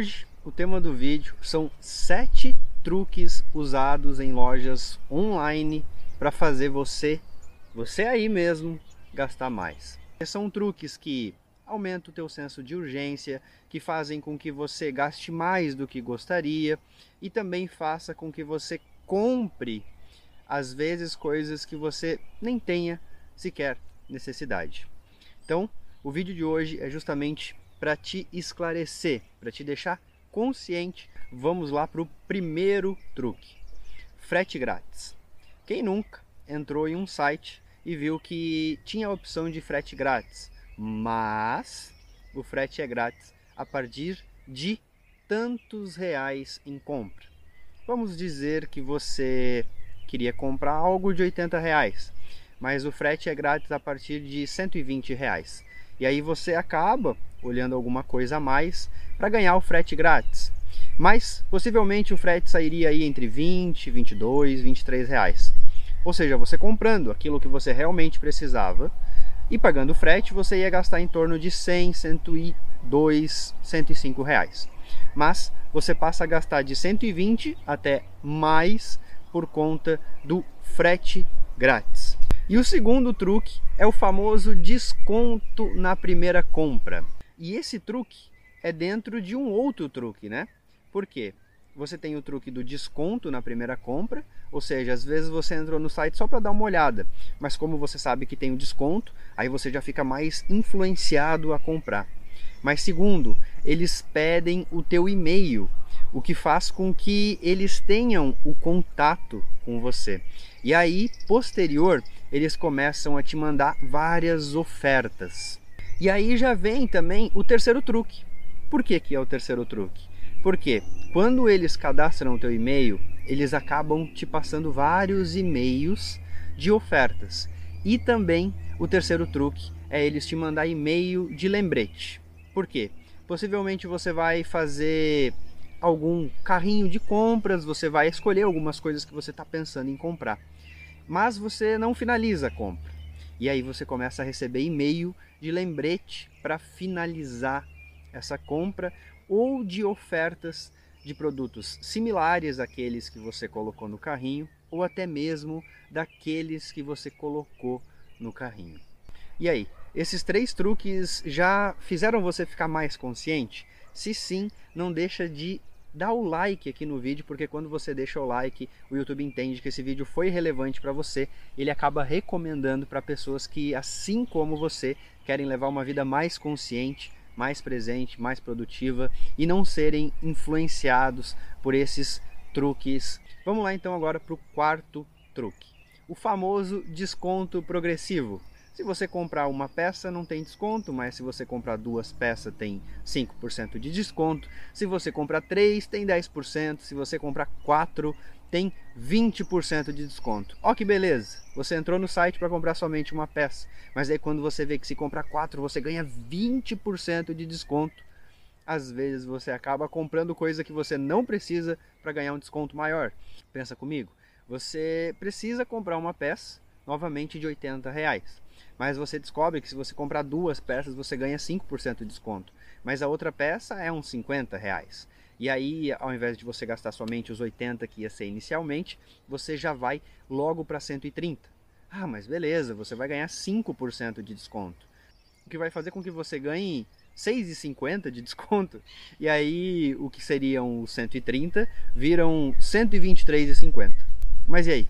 Hoje o tema do vídeo são sete truques usados em lojas online para fazer você, você aí mesmo, gastar mais. São truques que aumentam o teu senso de urgência, que fazem com que você gaste mais do que gostaria e também faça com que você compre às vezes coisas que você nem tenha sequer necessidade. Então, o vídeo de hoje é justamente para te esclarecer, para te deixar consciente. Vamos lá para o primeiro truque: frete grátis. Quem nunca entrou em um site e viu que tinha a opção de frete grátis, mas o frete é grátis a partir de tantos reais em compra. Vamos dizer que você queria comprar algo de 80 reais, mas o frete é grátis a partir de 120 reais. E aí você acaba olhando alguma coisa a mais para ganhar o frete grátis. Mas possivelmente o frete sairia aí entre 20, 22, 23 reais. Ou seja, você comprando aquilo que você realmente precisava e pagando o frete, você ia gastar em torno de 100, 102, 105 reais. Mas você passa a gastar de 120 até mais por conta do frete grátis. E o segundo truque é o famoso desconto na primeira compra. E esse truque é dentro de um outro truque, né? Por quê? Você tem o truque do desconto na primeira compra, ou seja, às vezes você entrou no site só para dar uma olhada, mas como você sabe que tem o desconto, aí você já fica mais influenciado a comprar. Mas segundo, eles pedem o teu e-mail o que faz com que eles tenham o contato com você. E aí, posterior, eles começam a te mandar várias ofertas. E aí já vem também o terceiro truque. Por que, que é o terceiro truque? Porque quando eles cadastram o teu e-mail, eles acabam te passando vários e-mails de ofertas. E também o terceiro truque é eles te mandar e-mail de lembrete. Por quê? Possivelmente você vai fazer algum carrinho de compras, você vai escolher algumas coisas que você está pensando em comprar, mas você não finaliza a compra. E aí você começa a receber e-mail de lembrete para finalizar essa compra ou de ofertas de produtos similares àqueles que você colocou no carrinho ou até mesmo daqueles que você colocou no carrinho. E aí, esses três truques já fizeram você ficar mais consciente? Se sim, não deixa de dá o like aqui no vídeo, porque quando você deixa o like, o YouTube entende que esse vídeo foi relevante para você, ele acaba recomendando para pessoas que, assim como você, querem levar uma vida mais consciente, mais presente, mais produtiva e não serem influenciados por esses truques. Vamos lá então agora para o quarto truque, o famoso desconto progressivo. Se você comprar uma peça, não tem desconto, mas se você comprar duas peças, tem 5% de desconto. Se você comprar três, tem 10%. Se você comprar quatro, tem 20% de desconto. Ó que beleza! Você entrou no site para comprar somente uma peça, mas aí quando você vê que se comprar quatro, você ganha 20% de desconto. Às vezes você acaba comprando coisa que você não precisa para ganhar um desconto maior. Pensa comigo, você precisa comprar uma peça novamente de 80 reais mas você descobre que se você comprar duas peças você ganha 5% de desconto. Mas a outra peça é uns 50 reais. E aí, ao invés de você gastar somente os 80 que ia ser inicialmente, você já vai logo para 130. Ah, mas beleza, você vai ganhar 5% de desconto. O que vai fazer com que você ganhe 6,50 de desconto. E aí, o que seriam os 130 viram 123,50. Mas e aí?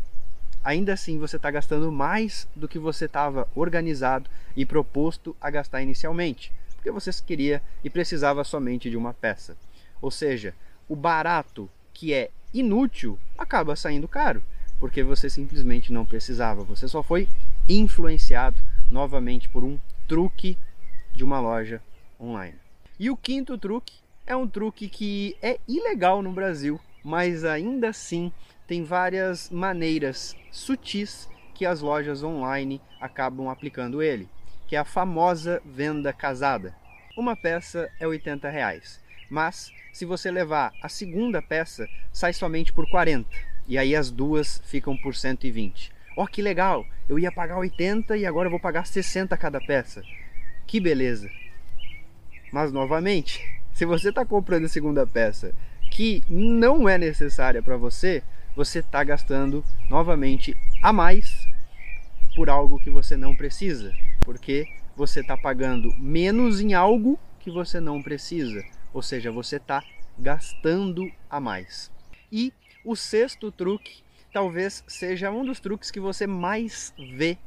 Ainda assim você está gastando mais do que você estava organizado e proposto a gastar inicialmente, porque você queria e precisava somente de uma peça. Ou seja, o barato que é inútil acaba saindo caro, porque você simplesmente não precisava, você só foi influenciado novamente por um truque de uma loja online. E o quinto truque é um truque que é ilegal no Brasil, mas ainda assim tem várias maneiras sutis que as lojas online acabam aplicando ele, que é a famosa venda casada. Uma peça é 80 reais, mas se você levar a segunda peça, sai somente por 40, e aí as duas ficam por 120. Ó, oh, que legal! Eu ia pagar 80 e agora eu vou pagar 60 cada peça. Que beleza! Mas novamente, se você está comprando a segunda peça que não é necessária para você, você está gastando novamente a mais por algo que você não precisa, porque você está pagando menos em algo que você não precisa, ou seja, você está gastando a mais. E o sexto truque talvez seja um dos truques que você mais vê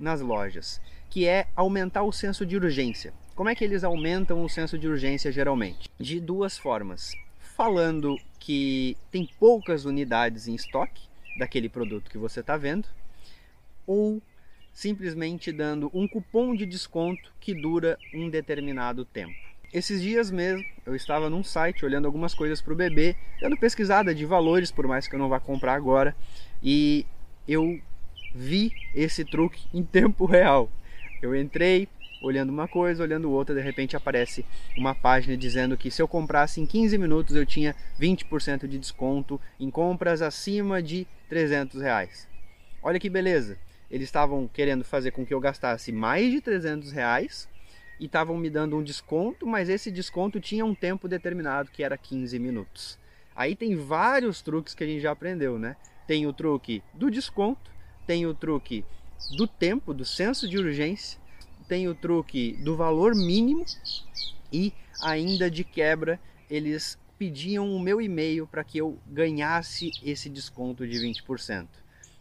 nas lojas, que é aumentar o senso de urgência. Como é que eles aumentam o senso de urgência geralmente? De duas formas falando que tem poucas unidades em estoque daquele produto que você está vendo, ou simplesmente dando um cupom de desconto que dura um determinado tempo. Esses dias mesmo eu estava num site olhando algumas coisas para o bebê, dando pesquisada de valores, por mais que eu não vá comprar agora, e eu vi esse truque em tempo real. Eu entrei, olhando uma coisa, olhando outra, de repente aparece uma página dizendo que se eu comprasse em 15 minutos eu tinha 20% de desconto em compras acima de 300 reais. Olha que beleza! Eles estavam querendo fazer com que eu gastasse mais de 300 reais e estavam me dando um desconto, mas esse desconto tinha um tempo determinado que era 15 minutos. Aí tem vários truques que a gente já aprendeu, né? Tem o truque do desconto, tem o truque do tempo, do senso de urgência, tem o truque do valor mínimo e ainda de quebra eles pediam o meu e-mail para que eu ganhasse esse desconto de 20%,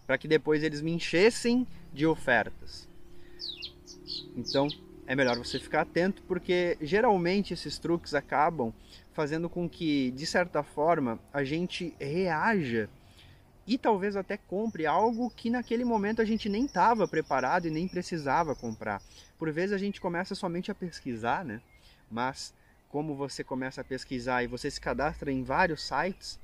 para que depois eles me enchessem de ofertas. Então é melhor você ficar atento porque geralmente esses truques acabam fazendo com que, de certa forma, a gente reaja e talvez até compre algo que naquele momento a gente nem estava preparado e nem precisava comprar. Por vezes a gente começa somente a pesquisar, né? Mas como você começa a pesquisar e você se cadastra em vários sites,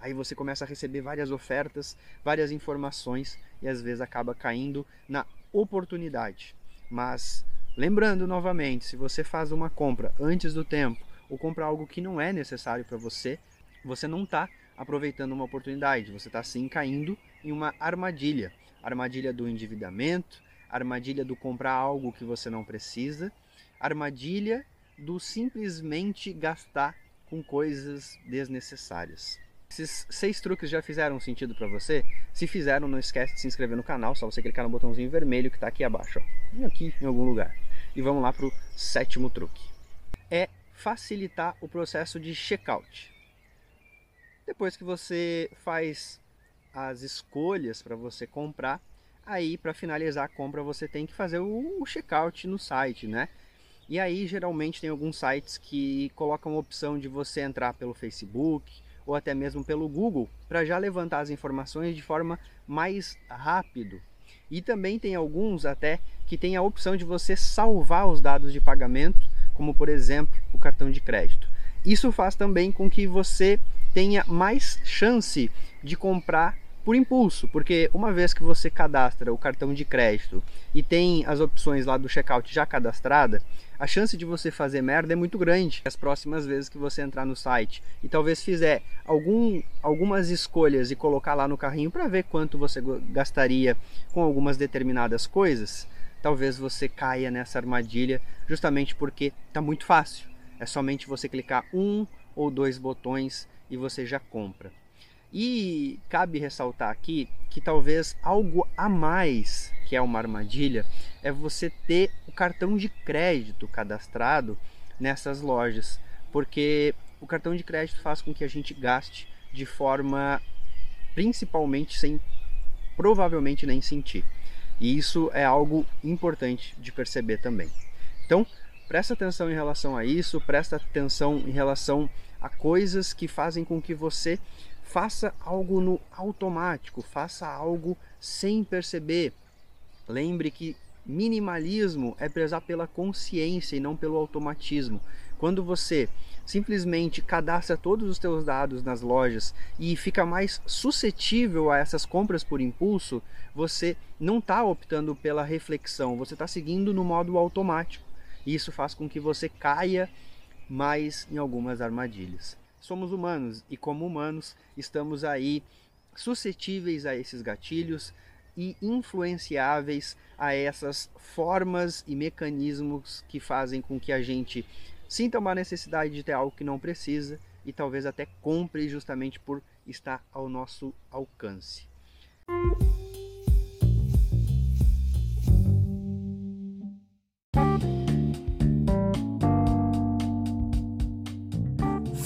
aí você começa a receber várias ofertas, várias informações e às vezes acaba caindo na oportunidade. Mas lembrando novamente, se você faz uma compra antes do tempo ou compra algo que não é necessário para você, você não está aproveitando uma oportunidade, você está sim caindo em uma armadilha. Armadilha do endividamento, armadilha do comprar algo que você não precisa, armadilha do simplesmente gastar com coisas desnecessárias. Esses seis truques já fizeram sentido para você? Se fizeram, não esquece de se inscrever no canal, só você clicar no botãozinho vermelho que está aqui abaixo, ó. aqui em algum lugar. E vamos lá para o sétimo truque. É facilitar o processo de checkout. Depois que você faz as escolhas para você comprar, aí para finalizar a compra você tem que fazer o, checkout no site, né? E aí geralmente tem alguns sites que colocam a opção de você entrar pelo Facebook ou até mesmo pelo Google para já levantar as informações de forma mais rápido. E também tem alguns até que tem a opção de você salvar os dados de pagamento, como por exemplo o cartão de crédito. Isso faz também com que você tenha mais chance de comprar por impulso, porque uma vez que você cadastra o cartão de crédito e tem as opções lá do checkout já cadastrada, a chance de você fazer merda é muito grande as próximas vezes que você entrar no site e talvez fizer algum, algumas escolhas e colocar lá no carrinho para ver quanto você gastaria com algumas determinadas coisas, talvez você caia nessa armadilha justamente porque está muito fácil. É somente você clicar um ou dois botões e você já compra. E cabe ressaltar aqui que talvez algo a mais que é uma armadilha é você ter o cartão de crédito cadastrado nessas lojas, porque o cartão de crédito faz com que a gente gaste de forma principalmente sem provavelmente nem sentir. E isso é algo importante de perceber também. Então, presta atenção em relação a isso, presta atenção em relação a coisas que fazem com que você faça algo no automático, faça algo sem perceber. Lembre que Minimalismo é prezar pela consciência e não pelo automatismo. Quando você simplesmente cadastra todos os seus dados nas lojas e fica mais suscetível a essas compras por impulso, você não está optando pela reflexão, você está seguindo no modo automático. E isso faz com que você caia mais em algumas armadilhas. Somos humanos e, como humanos, estamos aí suscetíveis a esses gatilhos e influenciáveis a essas formas e mecanismos que fazem com que a gente sinta uma necessidade de ter algo que não precisa e talvez até compre justamente por estar ao nosso alcance.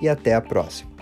e até a próxima.